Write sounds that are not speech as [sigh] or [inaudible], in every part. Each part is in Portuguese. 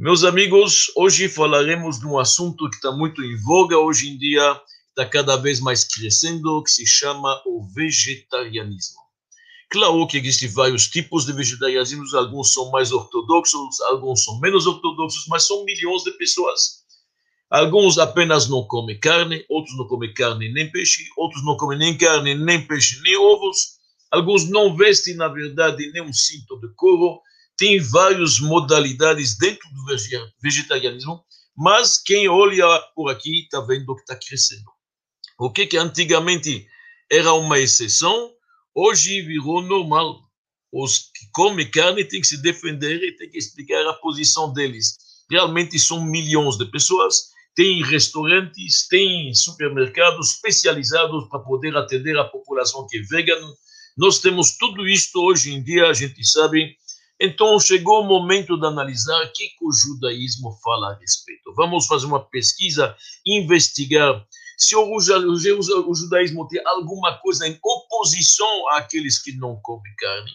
Meus amigos, hoje falaremos de um assunto que está muito em voga hoje em dia, está cada vez mais crescendo, que se chama o vegetarianismo. Claro que existem vários tipos de vegetarianismo, alguns são mais ortodoxos, alguns são menos ortodoxos, mas são milhões de pessoas. Alguns apenas não comem carne, outros não comem carne nem peixe, outros não comem nem carne, nem peixe, nem ovos. Alguns não vestem, na verdade, nem um cinto de couro. Tem várias modalidades dentro do vegetarianismo, mas quem olha por aqui está vendo que está crescendo. O que, que antigamente era uma exceção, hoje virou normal. Os que comem carne têm que se defender e têm que explicar a posição deles. Realmente são milhões de pessoas, tem restaurantes, tem supermercados especializados para poder atender a população que é vegana. Nós temos tudo isto hoje em dia, a gente sabe. Então chegou o momento de analisar o que, o judaísmo fala a respeito. Vamos fazer uma pesquisa, investigar se o judaísmo tem alguma coisa em oposição àqueles que não comem carne,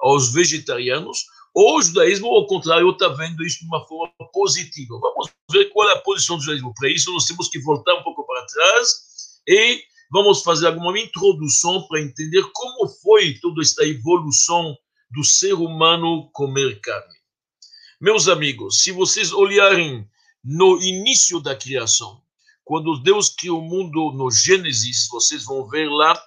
aos vegetarianos, ou o judaísmo, ao contrário, está vendo isso de uma forma positiva. Vamos ver qual é a posição do judaísmo. Para isso, nós temos que voltar um pouco para trás e vamos fazer alguma introdução para entender como foi toda esta evolução do ser humano comer carne. Meus amigos, se vocês olharem no início da criação, quando Deus criou o mundo no Gênesis, vocês vão ver lá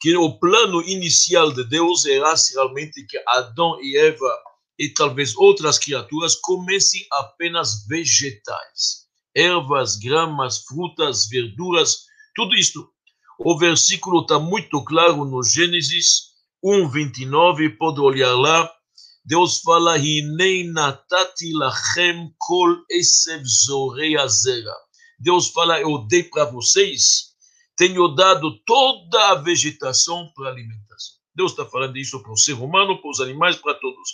que o plano inicial de Deus era realmente que Adão e Eva e talvez outras criaturas comessem apenas vegetais, ervas, gramas, frutas, verduras, tudo isto. O versículo está muito claro no Gênesis 1, 29, pode olhar lá. Deus fala, Hinei natati lachem kol esev zoreia zera Deus fala: Eu dei para vocês, tenho dado toda a vegetação para alimentação. Deus está falando isso para o ser humano, para os animais, para todos.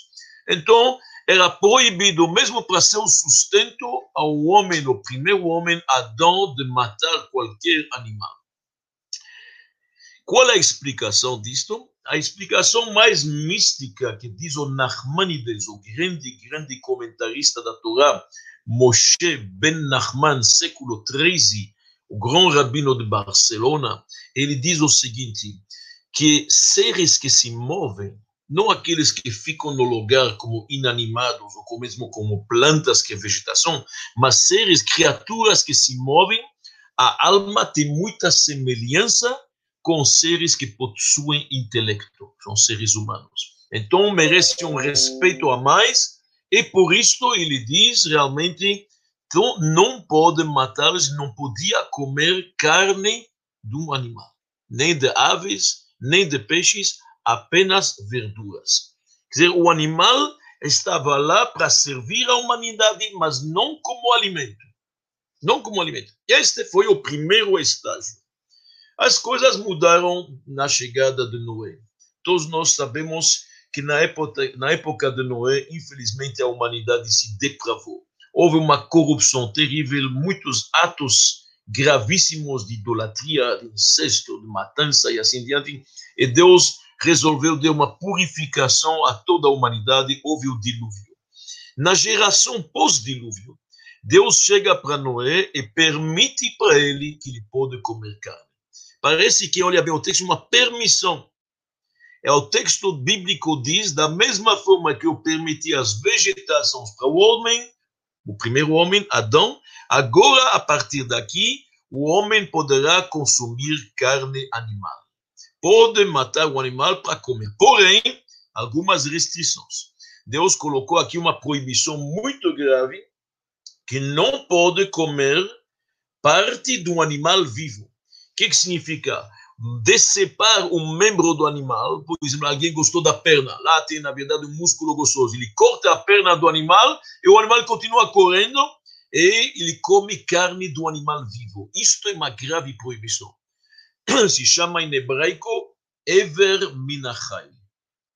Então, era proibido, mesmo para seu sustento, ao homem, o primeiro homem, Adão, de matar qualquer animal. Qual é a explicação disto? A explicação mais mística que diz o Nachmanides, o grande, grande comentarista da Torá, Moshe Ben Nachman, século XIII, o grande rabino de Barcelona, ele diz o seguinte, que seres que se movem, não aqueles que ficam no lugar como inanimados, ou mesmo como plantas que é vegetação, mas seres, criaturas que se movem, a alma tem muita semelhança com seres que possuem intelecto, são seres humanos. Então merece um respeito a mais e por isso ele diz realmente não pode matar, não podia comer carne de um animal, nem de aves, nem de peixes, apenas verduras. Quer dizer, o animal estava lá para servir à humanidade, mas não como alimento. Não como alimento. Este foi o primeiro estágio. As coisas mudaram na chegada de Noé. Todos nós sabemos que na época, na época de Noé, infelizmente, a humanidade se depravou. Houve uma corrupção terrível, muitos atos gravíssimos de idolatria, de incesto, de matança e assim diante. E Deus resolveu dar uma purificação a toda a humanidade. Houve o dilúvio. Na geração pós-dilúvio, Deus chega para Noé e permite para ele que ele pode comer carne. Parece que, olha bem, o texto uma permissão é o texto bíblico diz, da mesma forma que eu permiti as vegetações para o homem, o primeiro homem, Adão, agora, a partir daqui, o homem poderá consumir carne animal. Pode matar o animal para comer. Porém, algumas restrições. Deus colocou aqui uma proibição muito grave, que não pode comer parte de um animal vivo. Que, que significa? decepar um membro do animal, por exemplo, alguém gostou da perna, lá tem na verdade um músculo gostoso, ele corta a perna do animal e o animal continua correndo e ele come carne do animal vivo. Isto é uma grave proibição. [clears throat] Se chama em hebraico Ever Minachai,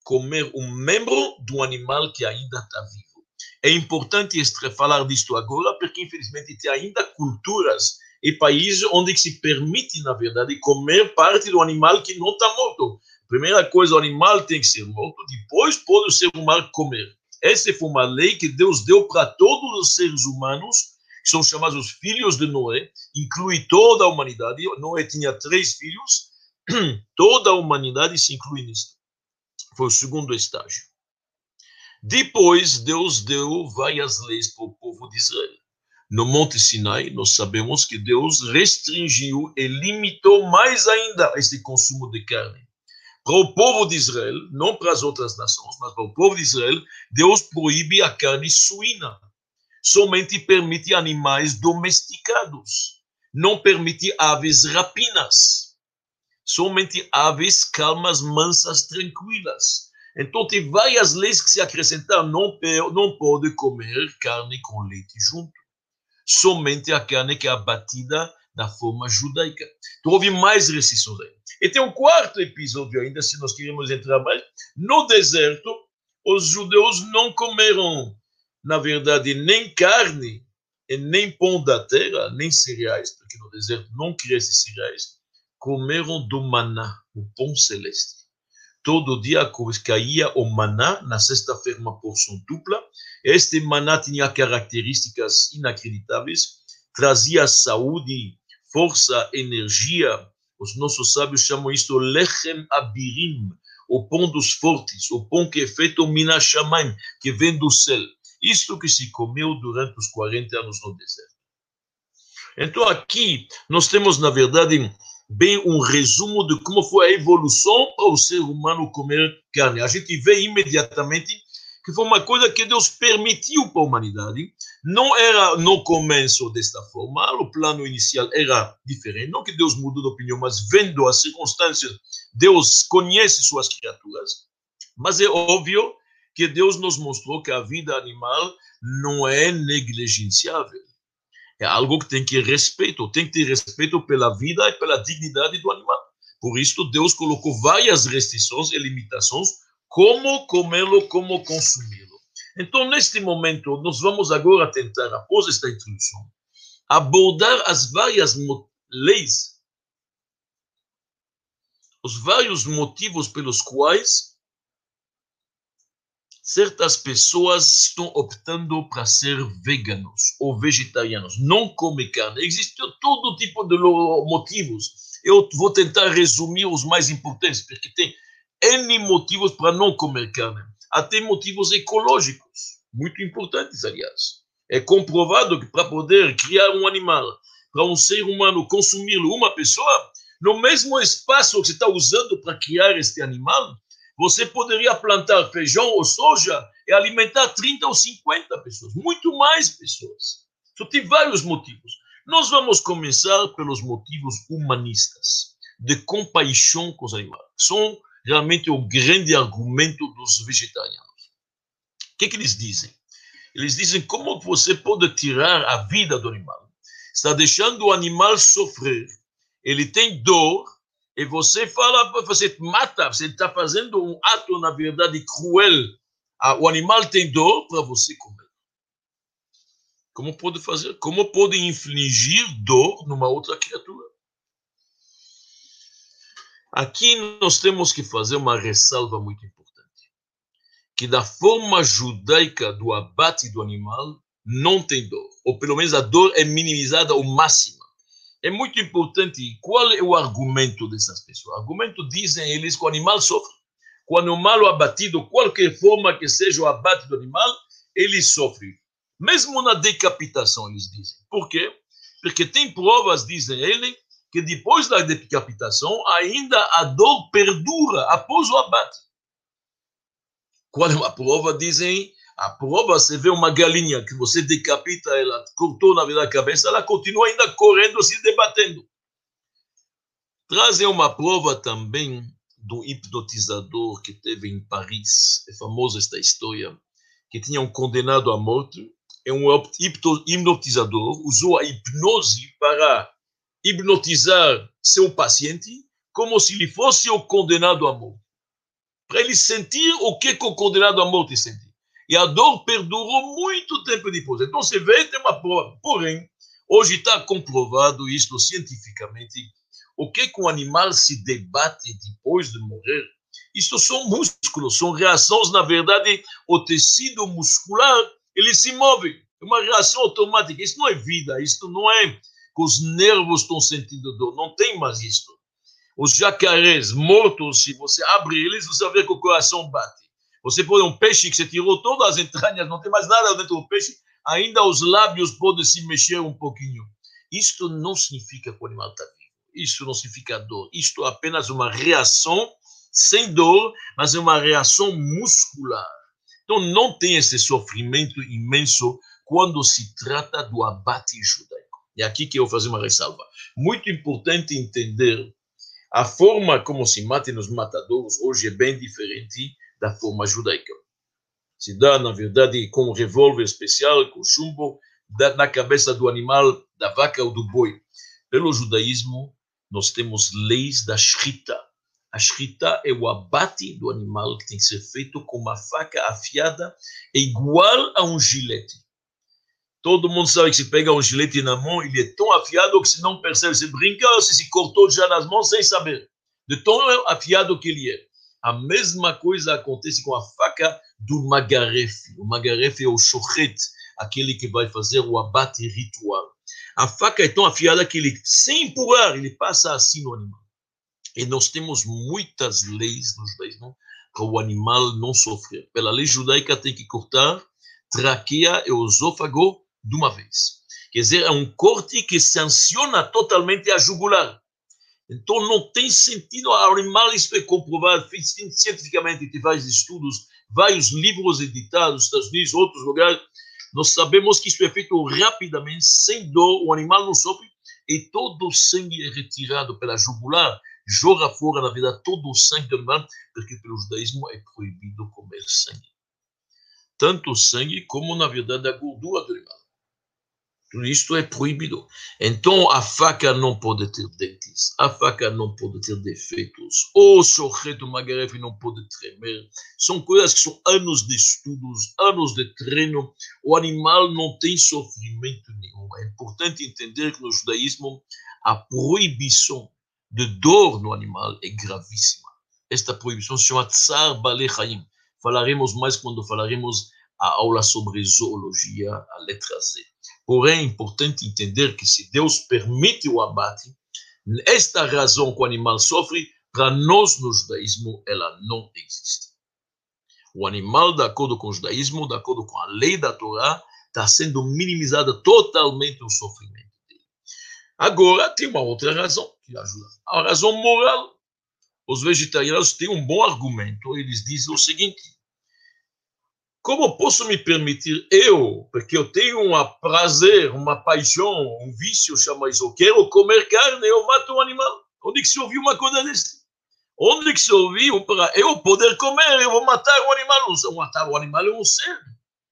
comer um membro do animal que ainda está vivo. É importante falar disto agora, porque infelizmente tem ainda culturas e países onde se permite, na verdade, comer parte do animal que não está morto. Primeira coisa, o animal tem que ser morto, depois pode o ser humano comer. Essa foi uma lei que Deus deu para todos os seres humanos, que são chamados filhos de Noé, inclui toda a humanidade. Noé tinha três filhos, [clears throat] toda a humanidade se inclui nisso. Foi o segundo estágio. Depois, Deus deu várias leis para o povo de Israel. No Monte Sinai, nós sabemos que Deus restringiu e limitou mais ainda esse consumo de carne. Para o povo de Israel, não para as outras nações, mas para o povo de Israel, Deus proíbe a carne suína. Somente permite animais domesticados. Não permite aves rapinas. Somente aves calmas, mansas, tranquilas. Então, tem várias leis que se acrescentaram. Não, não pode comer carne com leite junto. Somente a carne que é abatida da forma judaica. Então, houve mais restrições aí. E tem um quarto episódio ainda, se nós queremos entrar mais. No deserto, os judeus não comeram, na verdade, nem carne, e nem pão da terra, nem cereais, porque no deserto não cresce cereais. Comeram do maná, o pão celeste. Todo dia caía o maná, na sexta-feira uma porção dupla. Este maná tinha características inacreditáveis, trazia saúde, força, energia, os nossos sábios chamam isto lechem abirim, o pão dos fortes, o pão que é feito minashamayim, que vem do céu. Isto que se comeu durante os 40 anos no deserto. Então aqui nós temos, na verdade, bem um resumo de como foi a evolução para o ser humano comer carne. A gente vê imediatamente que foi uma coisa que Deus permitiu para a humanidade. Não era no começo desta forma, o plano inicial era diferente. Não que Deus mudou de opinião, mas vendo as circunstâncias, Deus conhece suas criaturas. Mas é óbvio que Deus nos mostrou que a vida animal não é negligenciável. É algo que tem que respeito, tem que ter respeito pela vida e pela dignidade do animal. Por isso, Deus colocou várias restrições e limitações como comê-lo, como consumi-lo. Então, neste momento, nós vamos agora tentar, após esta introdução, abordar as várias leis, os vários motivos pelos quais certas pessoas estão optando para ser veganos ou vegetarianos, não comem carne. Existe todo tipo de motivos. Eu vou tentar resumir os mais importantes, porque tem N motivos para não comer carne. Até motivos ecológicos, muito importantes, aliás. É comprovado que para poder criar um animal, para um ser humano consumi-lo, uma pessoa, no mesmo espaço que você está usando para criar este animal, você poderia plantar feijão ou soja e alimentar 30 ou 50 pessoas, muito mais pessoas. Só tem vários motivos. Nós vamos começar pelos motivos humanistas, de compaixão com os animais. São realmente o grande argumento dos vegetarianos. O que, que eles dizem? Eles dizem como você pode tirar a vida do animal. Está deixando o animal sofrer, ele tem dor, e você fala, você mata, você está fazendo um ato, na verdade, cruel. Ah, o animal tem dor para você comer. Como pode fazer? Como pode infligir dor numa outra criatura? Aqui nós temos que fazer uma ressalva muito importante. Que da forma judaica do abate do animal, não tem dor. Ou pelo menos a dor é minimizada ao máximo. É muito importante. Qual é o argumento dessas pessoas? O argumento dizem eles que o animal sofre. Com o animal abatido, qualquer forma que seja o abate do animal, ele sofre. Mesmo na decapitação, eles dizem. Por quê? Porque tem provas, dizem eles, que depois da decapitação ainda a dor perdura após o abate. Qual é a prova? Dizem, a prova, você vê uma galinha que você decapita ela, cortou na vida a cabeça, ela continua ainda correndo, se debatendo. Trazem uma prova também do hipnotizador que teve em Paris, é famosa esta história, que tinha um condenado à morte, e um hipnotizador usou a hipnose para hipnotizar seu paciente como se ele fosse o condenado à morte. Para ele sentir o que, que o condenado à morte sente. E a dor perdurou muito tempo depois. Então você vê, tem uma prova. Porém, hoje está comprovado isto cientificamente. O que, um animal se debate depois de morrer Isto são músculos, são reações, na verdade, o tecido muscular, ele se move. É uma reação automática. Isso não é vida, isto não é que os nervos estão sentindo dor, não tem mais isto. Os jacarés mortos, se você abre eles, você ver que o coração bate. Você põe um peixe que você tirou todas as entranhas, não tem mais nada dentro do peixe, ainda os lábios podem se mexer um pouquinho. Isto não significa que o animal está vivo. Isto não significa dor. Isto é apenas uma reação sem dor, mas é uma reação muscular. Então não tem esse sofrimento imenso quando se trata do abate judaico. É aqui que eu vou fazer uma ressalva. Muito importante entender a forma como se matam os matadores hoje é bem diferente da forma judaica. Se dá, na verdade, com um revólver especial, com chumbo, na cabeça do animal, da vaca ou do boi. Pelo judaísmo, nós temos leis da shrita. A shrita é o abate do animal que tem que ser feito com uma faca afiada, é igual a um gilete. Todo mundo sabe que se pega um gilete na mão, ele é tão afiado que se não percebe, se brinca, se se cortou já nas mãos sem saber. De tão afiado que ele é. A mesma coisa acontece com a faca do magarefe. O magarefe é o chochet, aquele que vai fazer o abate ritual. A faca é tão afiada que ele, sem empurrar, ele passa assim no animal. E nós temos muitas leis no judaísmo para o animal não sofrer. Pela lei judaica tem que cortar traqueia e esôfago de uma vez. Quer dizer, é um corte que sanciona totalmente a jugular. Então não tem sentido, animal, isso é comprovado. Cientificamente, tem vários estudos, vários livros editados nos Estados Unidos, outros lugares, nós sabemos que isso é feito rapidamente, sem dor, o animal não sofre, e todo o sangue é retirado pela jugular, joga fora, na verdade, todo o sangue do animal, porque pelo judaísmo é proibido comer sangue. Tanto o sangue como, na verdade, a gordura do animal. Tudo isto é proibido. Então, a faca não pode ter dentes, a faca não pode ter defeitos, o sorreto magarefe não pode tremer. São coisas que são anos de estudos, anos de treino. O animal não tem sofrimento nenhum. É importante entender que no judaísmo a proibição de dor no animal é gravíssima. Esta proibição se chama Tsar Bale Chaim. Falaremos mais quando falaremos a aula sobre zoologia, a letra Z. Porém, é importante entender que se Deus permite o abate, esta razão que o animal sofre, para nós no judaísmo, ela não existe. O animal, de acordo com o judaísmo, de acordo com a lei da Torá, está sendo minimizado totalmente o sofrimento dele. Agora, tem uma outra razão que ajuda. A razão moral. Os vegetarianos têm um bom argumento. Eles dizem o seguinte: como posso me permitir, eu, porque eu tenho um prazer, uma paixão, um vício, chama isso, eu quero comer carne, eu mato um animal. Onde que se ouviu uma coisa desse? Onde que se ouviu para eu poder comer, eu vou matar um animal? Matar um animal é um ser,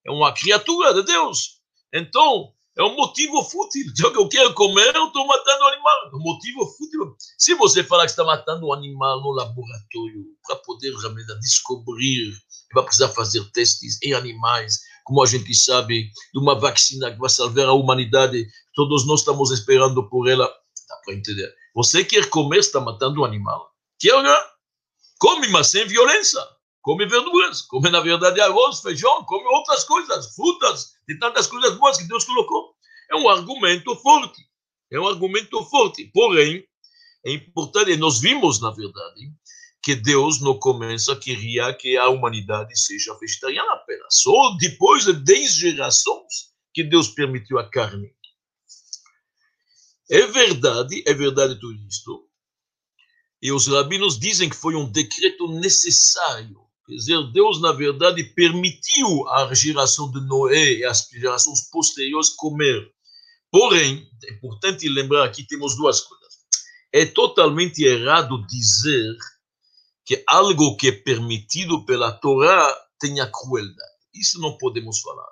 é uma criatura de Deus. Então, é um motivo fútil. [laughs] Já que eu quero comer, eu estou matando um animal. É um motivo fútil. Se você falar que está matando um animal no laboratório para poder realmente descobrir vai precisar fazer testes em animais, como a gente sabe, de uma vacina que vai salvar a humanidade. Todos nós estamos esperando por ela. Dá para entender. Você quer comer, está matando um animal. Quer, come, mas sem violência. Come verduras, come na verdade arroz, feijão, come outras coisas, frutas, de tantas coisas boas que Deus colocou. É um argumento forte. É um argumento forte. Porém, é importante, nós vimos, na verdade, que Deus no começo queria que a humanidade seja vegetariana apenas. Só depois de 10 gerações que Deus permitiu a carne. É verdade, é verdade tudo isto. E os rabinos dizem que foi um decreto necessário. Quer dizer, Deus, na verdade, permitiu a geração de Noé e as gerações posteriores comer. Porém, é importante lembrar aqui, temos duas coisas. É totalmente errado dizer que algo que é permitido pela Torá tenha crueldade. Isso não podemos falar.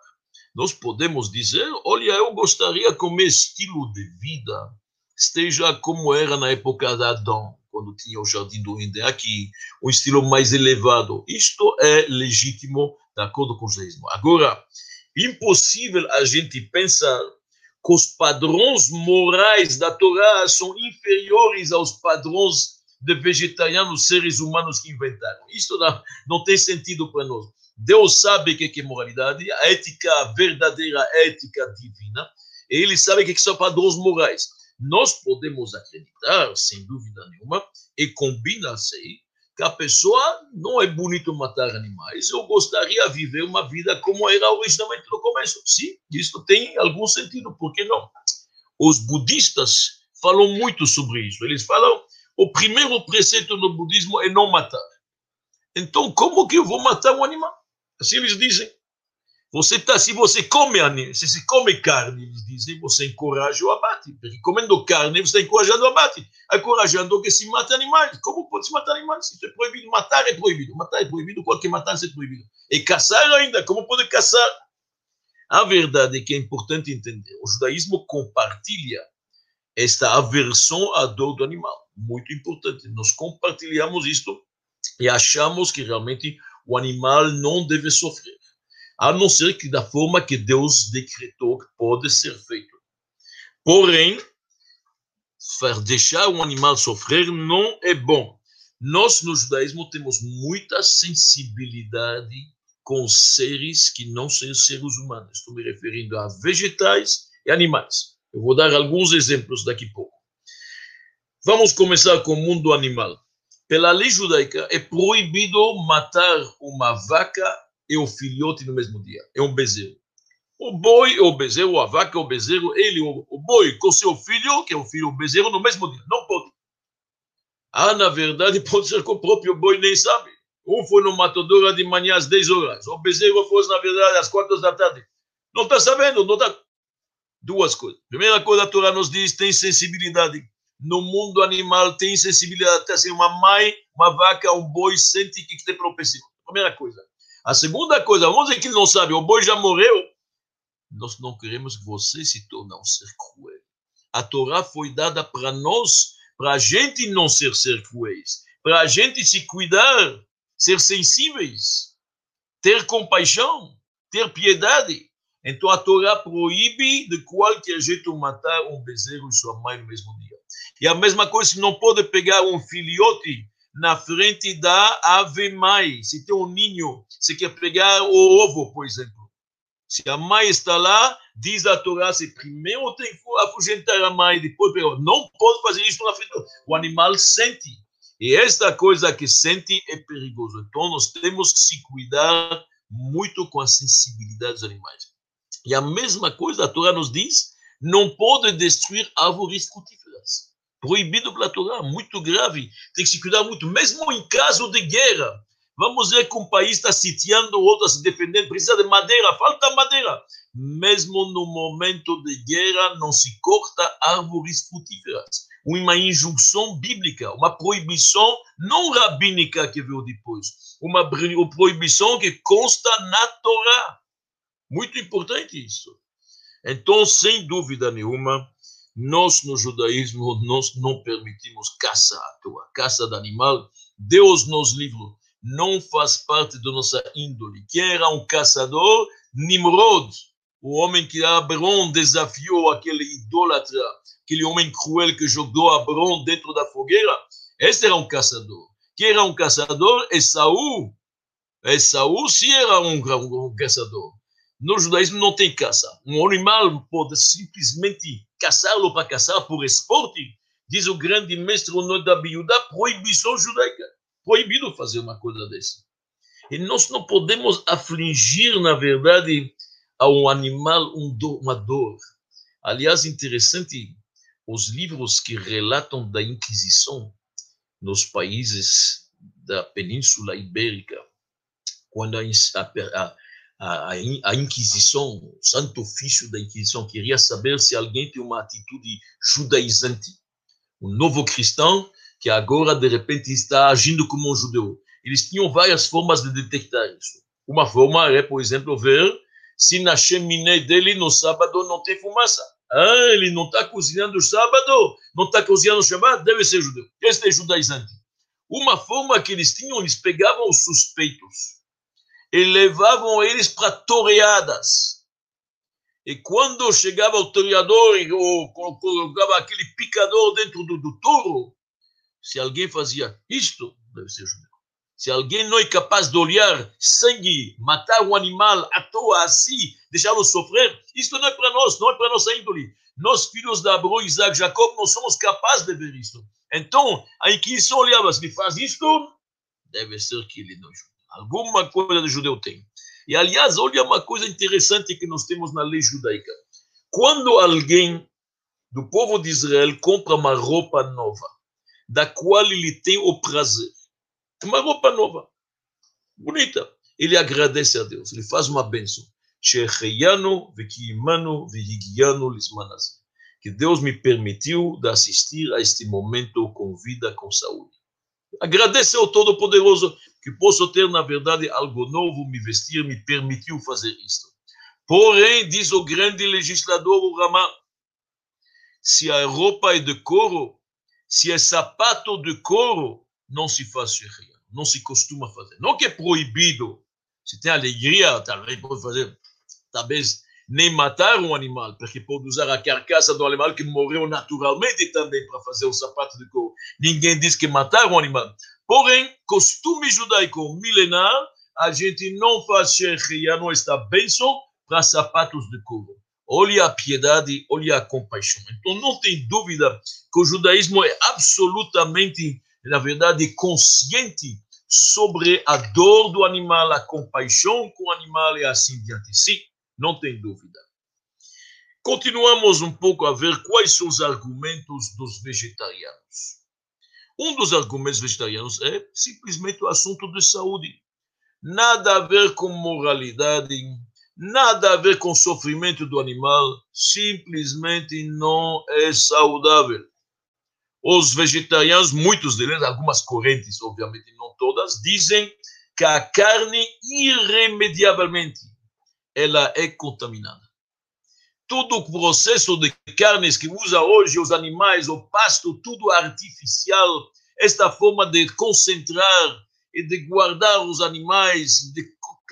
Nós podemos dizer, olha, eu gostaria que o meu estilo de vida esteja como era na época de Adão, quando tinha o Jardim do Éden aqui, um estilo mais elevado. Isto é legítimo, de acordo com o judaísmo. Agora, impossível a gente pensar que os padrões morais da Torá são inferiores aos padrões de vegetarianos, seres humanos que inventaram. Isso não, não tem sentido para nós. Deus sabe o que é moralidade, a ética verdadeira, a ética divina, e ele sabe o que são padrões morais. Nós podemos acreditar, sem dúvida nenhuma, e combina-se que a pessoa não é bonito matar animais, eu gostaria de viver uma vida como era originalmente no começo. Sim, isso tem algum sentido, por que não? Os budistas falam muito sobre isso. Eles falam, o primeiro preceito no budismo é não matar. Então, como que eu vou matar um animal? Assim eles dizem. Você tá, se você come se se come carne, eles dizem, você encoraja o abate. Porque comendo carne, você está encorajando o abate. Encorajando que se mate animais. Como pode se matar animais? Isso é proibido. Matar é proibido. Matar é proibido. Qualquer matança é proibido. E caçar ainda. Como pode caçar? A verdade é que é importante entender. O judaísmo compartilha esta aversão à dor do animal. Muito importante. Nós compartilhamos isto e achamos que realmente o animal não deve sofrer a não ser que da forma que Deus decretou que pode ser feito. Porém, deixar um animal sofrer não é bom. Nós, no judaísmo, temos muita sensibilidade com seres que não são seres humanos. Estou me referindo a vegetais e animais. Eu vou dar alguns exemplos daqui a pouco. Vamos começar com o mundo animal. Pela lei judaica, é proibido matar uma vaca e o filhote no mesmo dia. É um bezerro. O boi, o bezerro, a vaca, o bezerro, ele, o, o boi com seu filho, que é o filho, bezerro, no mesmo dia. Não pode. Ah, na verdade, [laughs] pode ser que o próprio boi nem sabe. Um foi no matadouro de manhã às 10 horas. O bezerro foi, na verdade, às 4 da tarde. Não está sabendo, não está. Duas coisas. Primeira coisa, a Torá nos diz: tem sensibilidade. No mundo animal, tem sensibilidade. Até assim, uma mãe, uma vaca, um boi sente que tem propensão. Primeira coisa. A segunda coisa, vamos dizer que ele não sabe, o boi já morreu. Nós não queremos que você se torne um ser cruel. A Torá foi dada para nós, para a gente não ser ser cruéis, para a gente se cuidar, ser sensíveis, ter compaixão, ter piedade. Então a Torá proíbe de qualquer jeito matar um bezerro e sua mãe no mesmo dia. E a mesma coisa, se não pode pegar um filhote na frente da ave mãe. Se tem um ninho, você quer pegar o ovo, por exemplo. Se a mãe está lá, diz a Torá, se primeiro tem que afugentar a mãe, depois não pode fazer isso na frente. O animal sente. E esta coisa que sente é perigoso. Então nós temos que se cuidar muito com a sensibilidade dos animais. E a mesma coisa a Torá nos diz, não pode destruir árvores frutíferas proibido pela Torá, muito grave, tem que se cuidar muito, mesmo em caso de guerra. Vamos ver que um país está sitiando, outro se defendendo, precisa de madeira, falta madeira. Mesmo no momento de guerra, não se corta árvores frutíferas. Uma injunção bíblica, uma proibição não rabínica que veio depois, uma proibição que consta na Torá. Muito importante isso. Então, sem dúvida nenhuma, nós, no judaísmo, nós não permitimos caça à toa, caça de animal. Deus nos livrou. Não faz parte da nossa índole. Quem era um caçador? Nimrod, o homem que Abraão desafiou aquele idólatra, aquele homem cruel que jogou Abraão dentro da fogueira. Esse era um caçador. Quem era um caçador? Esaú. Esaú sim era um, um, um caçador. No judaísmo não tem caça. Um animal pode simplesmente caçá-lo para caçar por esporte, diz o grande mestre da Biúda, proibição judaica. Proibido fazer uma coisa dessa. E nós não podemos afligir, na verdade, a um animal uma dor. Aliás, interessante, os livros que relatam da Inquisição nos países da Península Ibérica, quando a, a, a, a Inquisição, o Santo Ofício da Inquisição, queria saber se alguém tem uma atitude judaizante. Um novo cristão que agora, de repente, está agindo como um judeu. Eles tinham várias formas de detectar isso. Uma forma é, por exemplo, ver se na chaminé dele no sábado não tem fumaça. Ah, ele não está cozinhando sábado, não está cozinhando Shabbat, deve ser judeu. Este é judaizante. Uma forma que eles tinham, eles pegavam os suspeitos e levavam eles para toreadas. E quando chegava o toreador ou colocava aquele picador dentro do, do touro, Se alguém fazia isto, deve ser judeu. Se alguém não é capaz de olhar sangue, matar um animal à toa assim, deixá-lo sofrer, isto não é para nós, não é para nossa índole. Nós, filhos de Abraão, Isaac, Jacob, não somos capazes de ver isto. Então, a Inquisição olhava, se ele faz isto, deve ser que ele não é judeu. Alguma coisa de judeu tem. E, aliás, olha uma coisa interessante que nós temos na lei judaica. Quando alguém do povo de Israel compra uma roupa nova, da qual ele tem o prazer, uma roupa nova, bonita, ele agradece a Deus, ele faz uma bênção. Que Deus me permitiu de assistir a este momento com vida, com saúde. Agradece ao Todo-Poderoso que posso ter, na verdade, algo novo, me vestir, me permitiu fazer isto. Porém, diz o grande legislador, o Ramá, se a roupa é de couro, se é sapato de couro, não se faz xerria, não se costuma fazer. Não que é proibido, se tem alegria, talvez pode fazer, talvez nem matar um animal, porque pode usar a carcaça do animal que morreu naturalmente também para fazer o sapato de couro. Ninguém diz que matar um animal. Porém, costume judaico milenar, a gente não faz xerria, não está bênção para sapatos de couro. Olha a piedade, olha a compaixão. Então, não tem dúvida que o judaísmo é absolutamente, na verdade, consciente sobre a dor do animal, a compaixão com o animal e assim diante. Sim, não tem dúvida. Continuamos um pouco a ver quais são os argumentos dos vegetarianos. Um dos argumentos vegetarianos é simplesmente o assunto de saúde. Nada a ver com moralidade, nada a ver com sofrimento do animal, simplesmente não é saudável. Os vegetarianos, muitos deles, algumas correntes, obviamente não todas, dizem que a carne irremediavelmente ela é contaminada. Todo o processo de carnes que usa hoje os animais, o pasto, tudo artificial, esta forma de concentrar e de guardar os animais, de,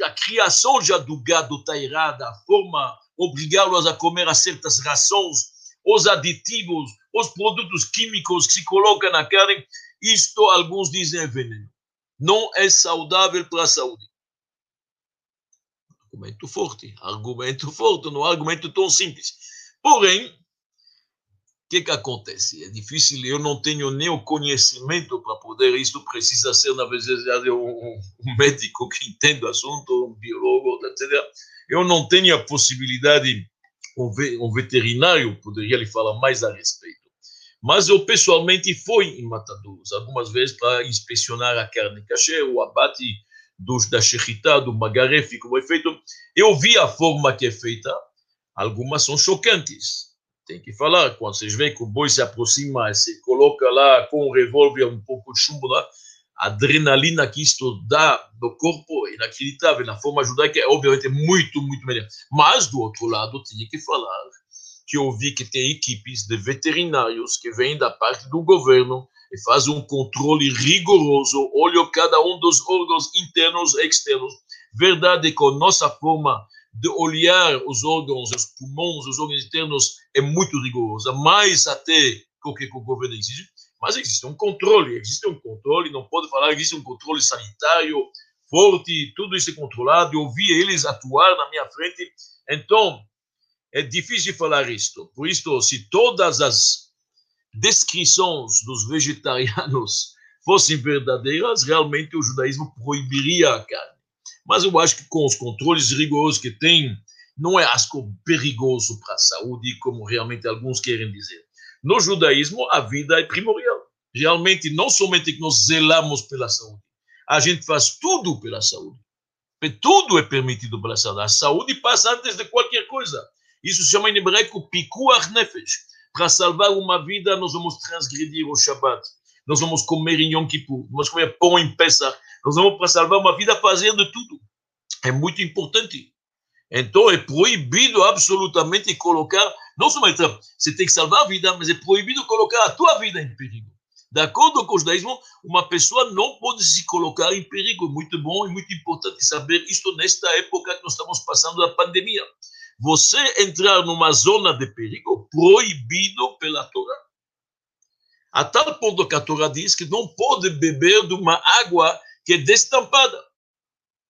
a criação já do gado está errada, a forma obrigá-los a comer a certas rações, os aditivos, os produtos químicos que se colocam na carne, isto alguns dizem é veneno. Não é saudável para a saúde. Argumento forte, argumento forte, não é argumento tão simples. Porém, o que, que acontece? É difícil, eu não tenho nem o conhecimento para poder, isso precisa ser, na verdade, um, um médico que entenda o assunto, um biólogo, etc. Eu não tenho a possibilidade, um veterinário poderia lhe falar mais a respeito. Mas eu pessoalmente fui em matadouros, algumas vezes para inspecionar a carne cachê, o abate dos, da Shechita, do Magarefe, como é feito. Eu vi a forma que é feita, algumas são chocantes. Tem que falar, quando vocês veem que o boi se aproxima, se coloca lá com o revólver, um pouco de chumbo lá, a adrenalina que isto dá no corpo é inacreditável. Na forma judaica é obviamente muito, muito melhor. Mas, do outro lado, tinha que falar que eu vi que tem equipes de veterinários que vêm da parte do governo e faz um controle rigoroso, olha cada um dos órgãos internos e externos. Verdade que a nossa forma de olhar os órgãos, os pulmões, os órgãos internos é muito rigorosa, mais até do que o governo exige, mas existe um controle, existe um controle, não pode falar, existe um controle sanitário forte, tudo isso é controlado, eu vi eles atuar na minha frente, então é difícil falar isto. Por isso, se todas as descrições dos vegetarianos [laughs] fossem verdadeiras, realmente o judaísmo proibiria a carne. Mas eu acho que com os controles rigorosos que tem, não é asco perigoso para a saúde, como realmente alguns querem dizer. No judaísmo, a vida é primordial. Realmente, não somente que nós zelamos pela saúde, a gente faz tudo pela saúde. Tudo é permitido pela saúde. A saúde passa antes de qualquer coisa. Isso se chama em hebraico pikuach nefesh para salvar uma vida, nós vamos transgredir o Shabbat. Nós vamos comer em Yom Kippur, vamos comer pão em Pesach. Nós vamos, para salvar uma vida, fazer de tudo. É muito importante. Então, é proibido absolutamente colocar, não somente você tem que salvar a vida, mas é proibido colocar a tua vida em perigo. De acordo com o judaísmo, uma pessoa não pode se colocar em perigo. Muito bom e muito importante saber isto nesta época que nós estamos passando da pandemia você entrar numa zona de perigo proibido pela Torá. A tal ponto que a Torá diz que não pode beber de uma água que é destampada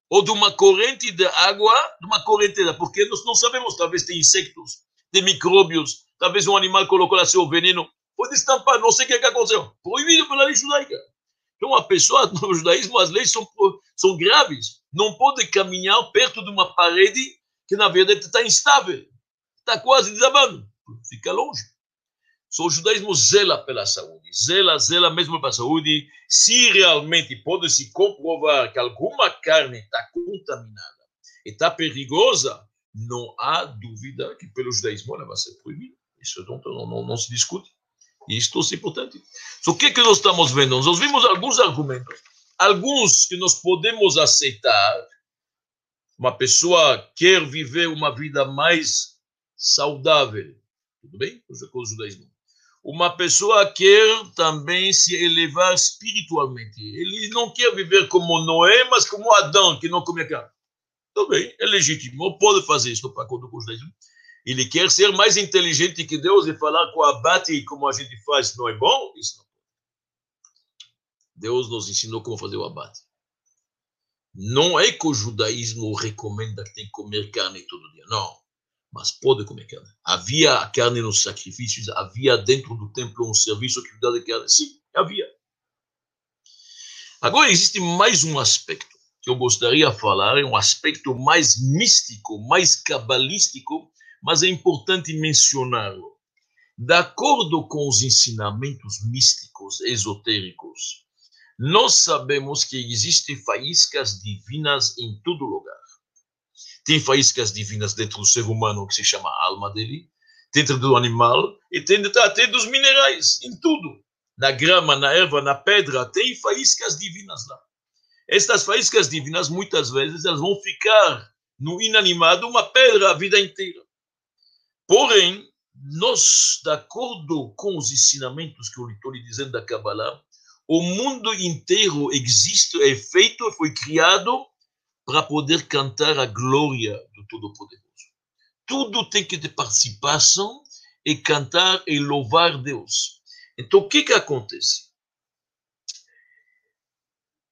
ou de uma corrente de água, de uma correnteza, porque nós não sabemos, talvez tem insectos, tem micróbios, talvez um animal colocou lá seu veneno, pode estampar, não sei o que, é que aconteceu. Proibido pela lei judaica. Então, a pessoa, [laughs] no judaísmo, as leis são, são graves. Não pode caminhar perto de uma parede que, na verdade, está instável, está quase desabando. Fica longe. Só o judaísmo zela pela saúde, zela, zela mesmo pela saúde. Se realmente pode se comprovar que alguma carne está contaminada e está perigosa, não há dúvida que pelo judaísmo ela vai ser proibida. Isso não, não, não, se discute. Isto é importante. O que, que nós estamos vendo? Nós vimos alguns argumentos, alguns que nós podemos aceitar. Uma pessoa quer viver uma vida mais saudável, tudo bem? Com o judaísmo uma pessoa quer também se elevar espiritualmente. Ele não quer viver como Noé, mas como Adão, que não come carne. Tudo bem, é legítimo, pode fazer isso, para acordo com os judaísmo. Ele quer ser mais inteligente que Deus e falar com abate como a gente faz não é bom? Isso não. Deus nos ensinou como fazer o abate. Não é que o judaísmo recomenda que tem que comer carne todo dia. Não mas pode comer carne. Havia carne nos sacrifícios, havia dentro do templo um serviço que cuidava de carne. Sim, havia. Agora existe mais um aspecto que eu gostaria de falar, é um aspecto mais místico, mais cabalístico, mas é importante mencioná-lo. De acordo com os ensinamentos místicos, esotéricos, nós sabemos que existem faíscas divinas em todo lugar. Tem faíscas divinas dentro do ser humano, que se chama alma dele, dentro do animal, e tem até dos minerais, em tudo. Na grama, na erva, na pedra, tem faíscas divinas lá. Estas faíscas divinas, muitas vezes, elas vão ficar no inanimado uma pedra a vida inteira. Porém, nós, de acordo com os ensinamentos que eu estou lhe dizendo da Kabbalah, o mundo inteiro existe, é feito, foi criado para poder cantar a glória do Todo-Poderoso. Tudo tem que ter participação e cantar e louvar Deus. Então, o que, que acontece?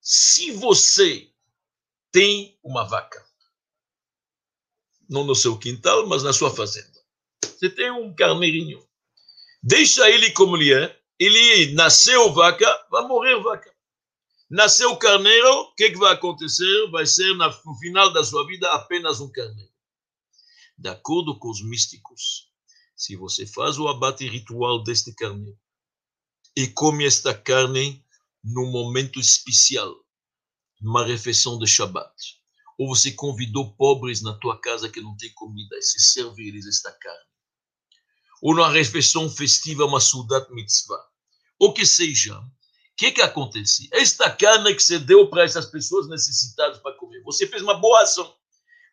Se você tem uma vaca, não no seu quintal, mas na sua fazenda, você tem um carneirinho, deixa ele como ele é, ele nasceu vaca, vai morrer vaca nasceu carneiro, o que, que vai acontecer? Vai ser no final da sua vida apenas um carneiro. De acordo com os místicos, se você faz o abate ritual deste carneiro e come esta carne num momento especial, numa refeição de Shabbat, ou você convidou pobres na tua casa que não tem comida e se serve eles esta carne, ou numa refeição festiva, uma Sudat Mitzvah, ou que seja, que, que acontece? Esta carne que você deu para essas pessoas necessitadas para comer, você fez uma boa ação.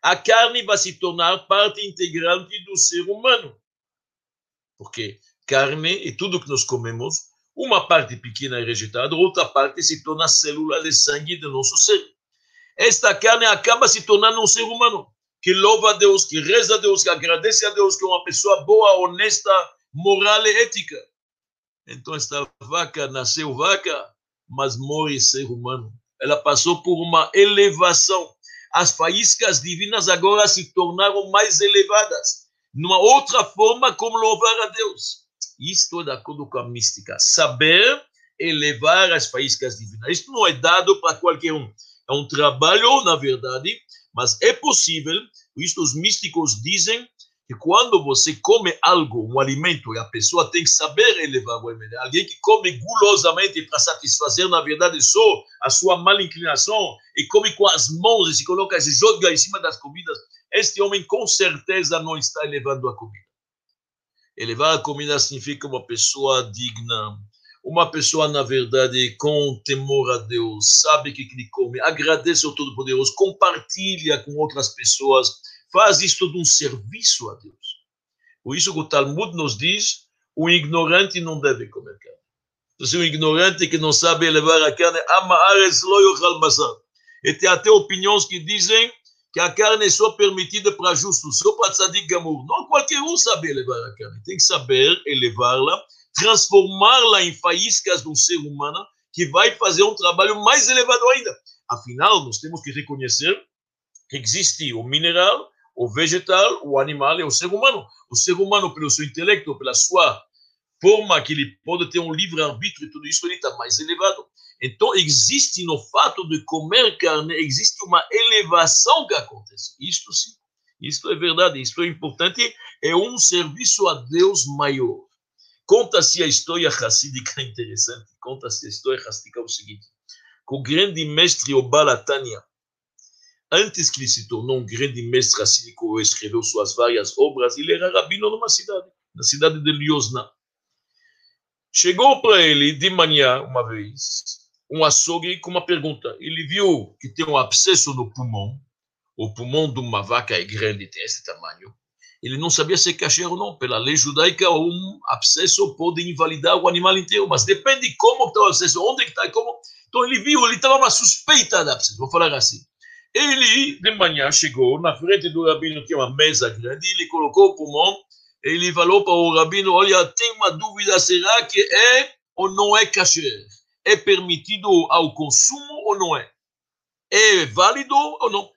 A carne vai se tornar parte integrante do ser humano. Porque carne e tudo que nós comemos, uma parte pequena é rejeitada, outra parte se torna célula de sangue do nosso ser. Esta carne acaba se tornando um ser humano que louva a Deus, que reza a Deus, que agradece a Deus, que é uma pessoa boa, honesta, moral e ética. Então, esta vaca nasceu vaca, mas morre ser humano. Ela passou por uma elevação. As faíscas divinas agora se tornaram mais elevadas. Numa outra forma, como louvar a Deus. Isto é de acordo com a mística. Saber elevar as faíscas divinas. Isto não é dado para qualquer um. É um trabalho, na verdade, mas é possível. Isto os místicos dizem que quando você come algo, um alimento, e a pessoa tem que saber elevar o alimento. Alguém que come gulosamente para satisfazer, na verdade, só a sua mal inclinação e come com as mãos e se coloca e se joga em cima das comidas, este homem com certeza não está elevando a comida. Elevar a comida significa uma pessoa digna, uma pessoa, na verdade, com temor a Deus, sabe que ele come, agradece ao Todo-Poderoso, compartilha com outras pessoas faz isto de um serviço a Deus. Por isso que o Talmud nos diz, o ignorante não deve comer carne. Então, se um ignorante que não sabe elevar a carne, ama ares. E tem até opiniões que dizem que a carne é só permitida para justos, só para tzadik gamur. Não qualquer um sabe elevar a carne. Tem que saber elevá-la transformá-la em faíscas do ser humano, que vai fazer um trabalho mais elevado ainda. Afinal, nós temos que reconhecer que existe o mineral, o vegetal, o animal e o ser humano. O ser humano, pelo seu intelecto, pela sua forma que ele pode ter um livre-arbítrio e tudo isso, ele está mais elevado. Então, existe no fato de comer carne, existe uma elevação que acontece. Isto sim, isto é verdade, isto é importante, é um serviço a Deus maior. Conta-se a história racídica [laughs] interessante, conta-se a história racídica o seguinte, que o grande mestre Obalatania, antes que ele se tornou um grande mestre racídico, escreveu suas várias obras, ele era rabino numa cidade, na cidade de Liosna. Chegou para ele de manhã, uma vez, um açougue com uma pergunta. Ele viu que tem um abscesso no pulmão. O pulmão de uma vaca é grande, tem esse tamanho. Ele não sabia se é kasher ou não. Pela lei judaica, um abscesso pode invalidar o animal inteiro, mas depende de como está o abscesso, onde está e como. Então ele viu, ele estava uma suspeita de abscesso, vou falar assim. Ele, de manhã, chegou na frente do rabino, que é uma mesa grande, ele colocou o pulmão, ele falou para o rabino, olha, tem uma dúvida, será que é ou não é kasher? É permitido ao consumo ou não é? É válido ou não?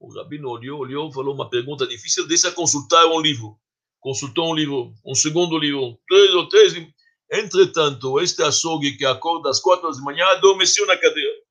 O rabino olhou, olhou, falou uma pergunta difícil, deixa consultar um livro. Consultou um livro, um segundo livro, três ou três. Entretanto, este açougue que acorda às quatro da manhã adormeceu na cadeira.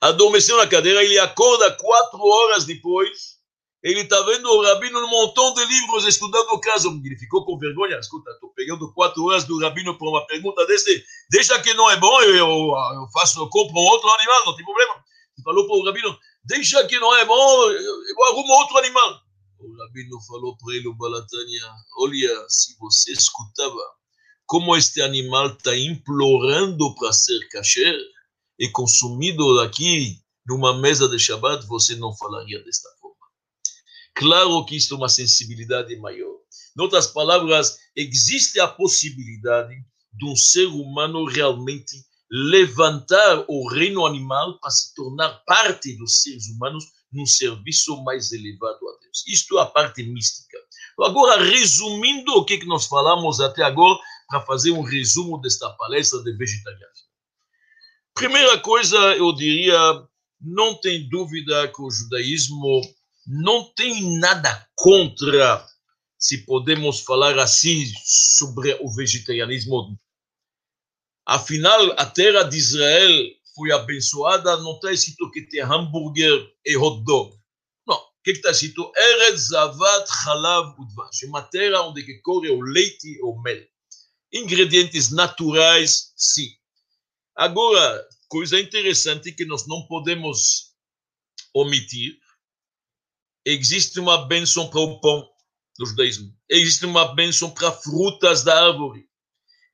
Adormeceu na cadeira, ele acorda quatro horas depois, ele está vendo o rabino num montão de livros estudando o caso. Ele ficou com vergonha. Escuta, estou pegando quatro horas do rabino por uma pergunta desse. Deixa que não é bom, eu, eu faço, eu compro um outro animal, não tem problema. Ele falou para o rabino, deixa que não é bom, eu arrumo outro animal. O rabino falou para ele, o Balatania, olha, se você escutava como este animal está implorando para ser kasher e consumido aqui numa mesa de Shabbat, você não falaria desta forma. Claro que isto é uma sensibilidade maior. Em outras palavras, existe a possibilidade de um ser humano realmente levantar o reino animal para se tornar parte dos seres humanos num serviço mais elevado a Deus. Isto é a parte mística. Agora, resumindo o que nós falamos até agora, para fazer um resumo desta palestra de vegetarianismo. Primeira coisa, eu diria, não tem dúvida que o judaísmo não tem nada contra, se podemos falar assim, sobre o vegetarianismo Afinal, a terra de Israel foi abençoada, não está escrito que tem hambúrguer e hot dog. Não, o que está escrito? Eretz Zavat Halav Udvash. Uma terra onde corre o leite e o mel. Ingredientes naturais, sim. Agora, coisa interessante que nós não podemos omitir, existe uma bênção para o pão no judaísmo. Existe uma bênção para frutas da árvore.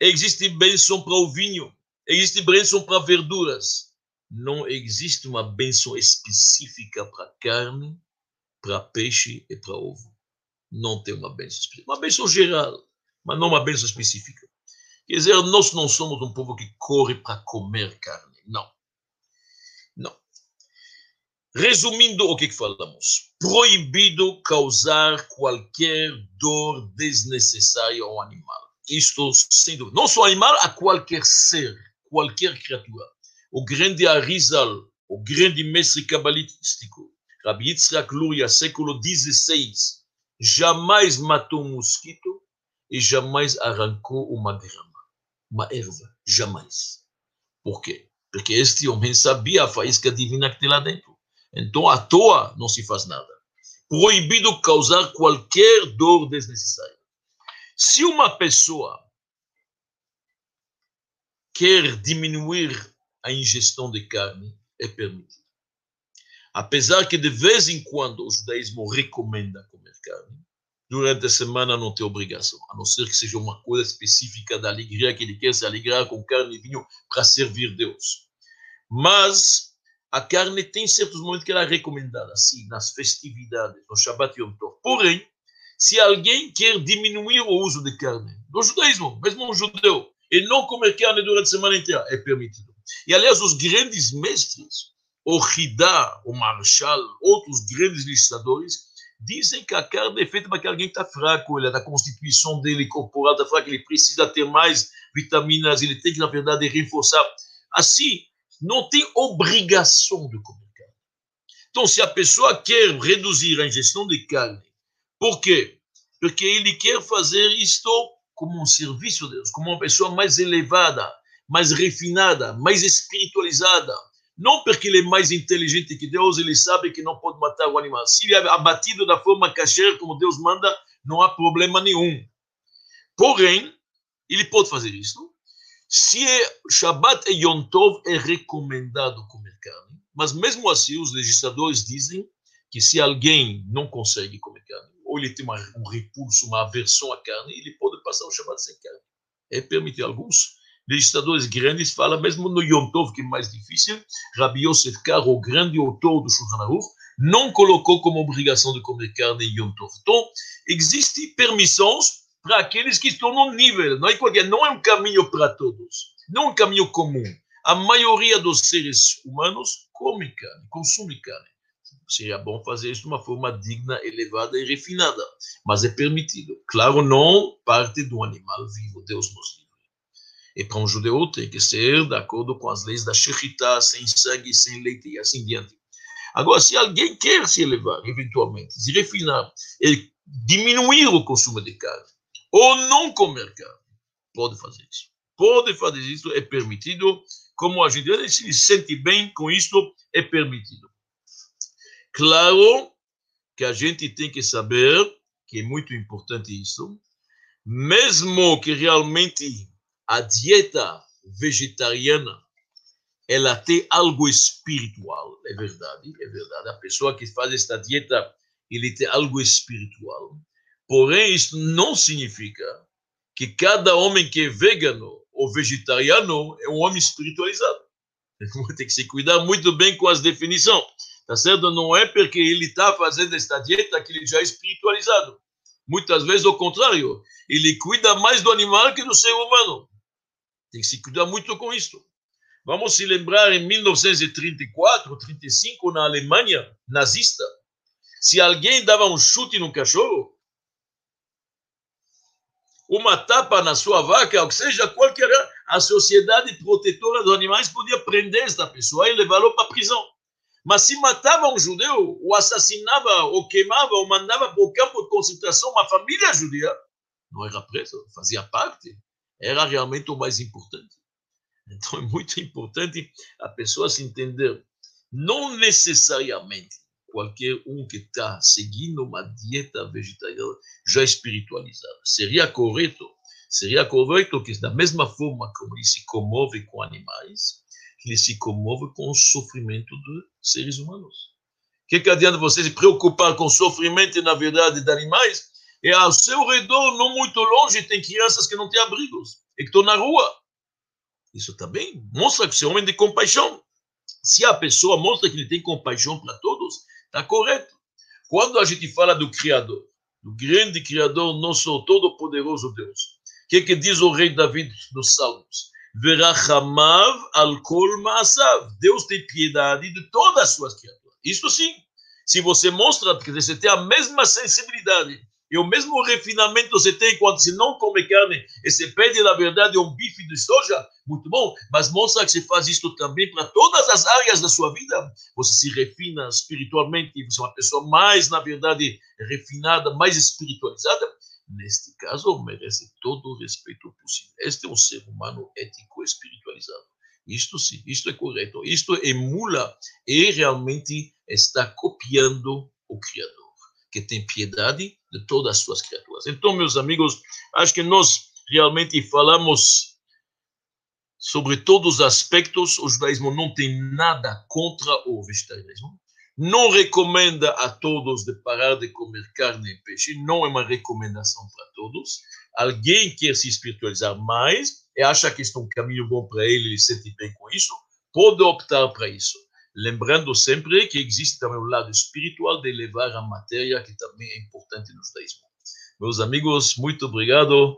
Existe bênção para o vinho, existe bênção para verduras. Não existe uma bênção específica para carne, para peixe e para ovo. Não tem uma bênção específica. Uma bênção geral, mas não uma bênção específica. Quer dizer, nós não somos um povo que corre para comer carne. Não. Não. Resumindo o que falamos, proibido causar qualquer dor desnecessária ao animal isto sem dúvida. Não só animal, a qualquer ser, qualquer criatura. O grande Arizal, o grande mestre cabalístico, Rabbi Yitzhak Luria, século XVI, jamais matou um mosquito e jamais arrancou uma grama, uma erva, jamais. Por quê? Porque este homem sabia a faísca divina que tem lá dentro. Então, à toa, não se faz nada. Proibido causar qualquer dor desnecessária. Se uma pessoa quer diminuir a ingestão de carne, é permitido. Apesar que de vez em quando o judaísmo recomenda comer carne, durante a semana não tem obrigação, a não ser que seja uma coisa específica da alegria que ele quer se alegrar com carne e vinho para servir Deus. Mas a carne tem certos momentos que ela é recomendada, sim, nas festividades, no Shabbat Yom Tov. Porém, se alguém quer diminuir o uso de carne, do judaísmo, mesmo um judeu, e não comer carne durante a semana inteira, é permitido. E, aliás, os grandes mestres, o Hidá, o Marshal, outros grandes legisladores, Dizem que a carne é feita para que alguém está fraco, ele, a constituição dele corporal está fraca, ele precisa ter mais vitaminas, ele tem que, na verdade, reforçar. Assim, não tem obrigação de comer carne. Então, se a pessoa quer reduzir a ingestão de carne, por quê? Porque ele quer fazer isto como um serviço a Deus, como uma pessoa mais elevada, mais refinada, mais espiritualizada, não porque ele é mais inteligente que Deus, ele sabe que não pode matar o animal. Se ele é abatido da forma kasher, como Deus manda, não há problema nenhum. Porém, ele pode fazer isso. Se é Shabbat e Yom Tov, é recomendado comer carne. Mas mesmo assim, os legisladores dizem que se alguém não consegue comer carne, ou ele tem uma, um repulso, uma aversão à carne, ele pode passar o Shabbat sem carne. É permitido. Alguns legisladores grandes falam, mesmo no Yom Tov, que é mais difícil, Rabbi Yosef Kar, o grande autor do Shulchan Aruch, não colocou como obrigação de comer carne em Yom Tov. Então, existem permissões para aqueles que estão no nível, não é qualquer, não é um caminho para todos, não é um caminho comum. A maioria dos seres humanos come carne, consome carne. Seria bom fazer isso de uma forma digna, elevada e refinada, mas é permitido. Claro, não parte do animal vivo, Deus nos livre. E para um judeu tem que ser de acordo com as leis da Shechita, sem sangue, sem leite e assim diante. Agora, se alguém quer se elevar, eventualmente, se refinar e diminuir o consumo de carne, ou não comer carne, pode fazer isso. Pode fazer isso, é permitido. Como a gente se sente bem com isso, é permitido. Claro que a gente tem que saber, que é muito importante isso, mesmo que realmente a dieta vegetariana ela tem algo espiritual, é verdade, é verdade. A pessoa que faz esta dieta, ele tem algo espiritual. Porém, isso não significa que cada homem que é vegano ou vegetariano é um homem espiritualizado. [laughs] Tem que se cuidar muito bem com as definições. Tá certo? Não é porque ele está fazendo esta dieta que ele já é espiritualizado. Muitas vezes, ao contrário, ele cuida mais do animal que do ser humano. Tem que se cuidar muito com isso. Vamos se lembrar em 1934, 35, na Alemanha nazista, se alguém dava um chute no cachorro, uma tapa na sua vaca, ou seja, qualquer a sociedade protetora dos animais podia prender esta pessoa e levá-lo para a prisão. Mas se matava um judeu, ou assassinava, ou queimava, ou mandava para o campo de concentração uma família judia, não era preso, fazia parte, era realmente o mais importante. [laughs] Então é muito importante a pessoa se entender. Não necessariamente qualquer um que está seguindo uma dieta vegetariana já espiritualizada. Seria correto, seria correto que da mesma forma como ele se comove com animais, ele se comove com o sofrimento dos seres humanos. O que, que adianta você se preocupar com o sofrimento, na verdade, de animais? E ao seu redor, não muito longe, tem crianças que não têm abrigos e que estão na rua. Isso também mostra que você é homem de compaixão. Se a pessoa mostra que ele tem compaixão para todos, está correto. Quando a gente fala do Criador, do grande Criador, nosso todo-poderoso Deus, o que, que diz o rei David nos Salmos? Verachamav al kol ma'asav. Deus tem piedade de todas as suas criaturas. Isso sim. Se você mostra que você tem a mesma sensibilidade e o mesmo refinamento você tem quando você não come carne e você pede, na verdade, um bife de soja, muito bom, mas mostra que você faz isso também para todas as áreas da sua vida. Você se refina espiritualmente, você é uma pessoa mais, na verdade, refinada, mais espiritualizada neste caso, merece todo o respeito possível. Este é um ser humano ético espiritualizado. Isto sim, isto é correto. Isto emula e realmente está copiando o Criador, que tem piedade de todas as suas criaturas. Então, meus amigos, acho que nós realmente falamos sobre todos os aspectos. O judaísmo não tem nada contra o vegetarianismo não recomenda a todos de parar de comer carne e peixe, não é uma recomendação para todos. Alguém quer se espiritualizar mais e acha que este é um caminho bom para ele, ele se sente bem com isso, pode optar para isso. Lembrando sempre que existe também o lado espiritual de levar a matéria, que também é importante no judaísmo. Meus amigos, muito obrigado.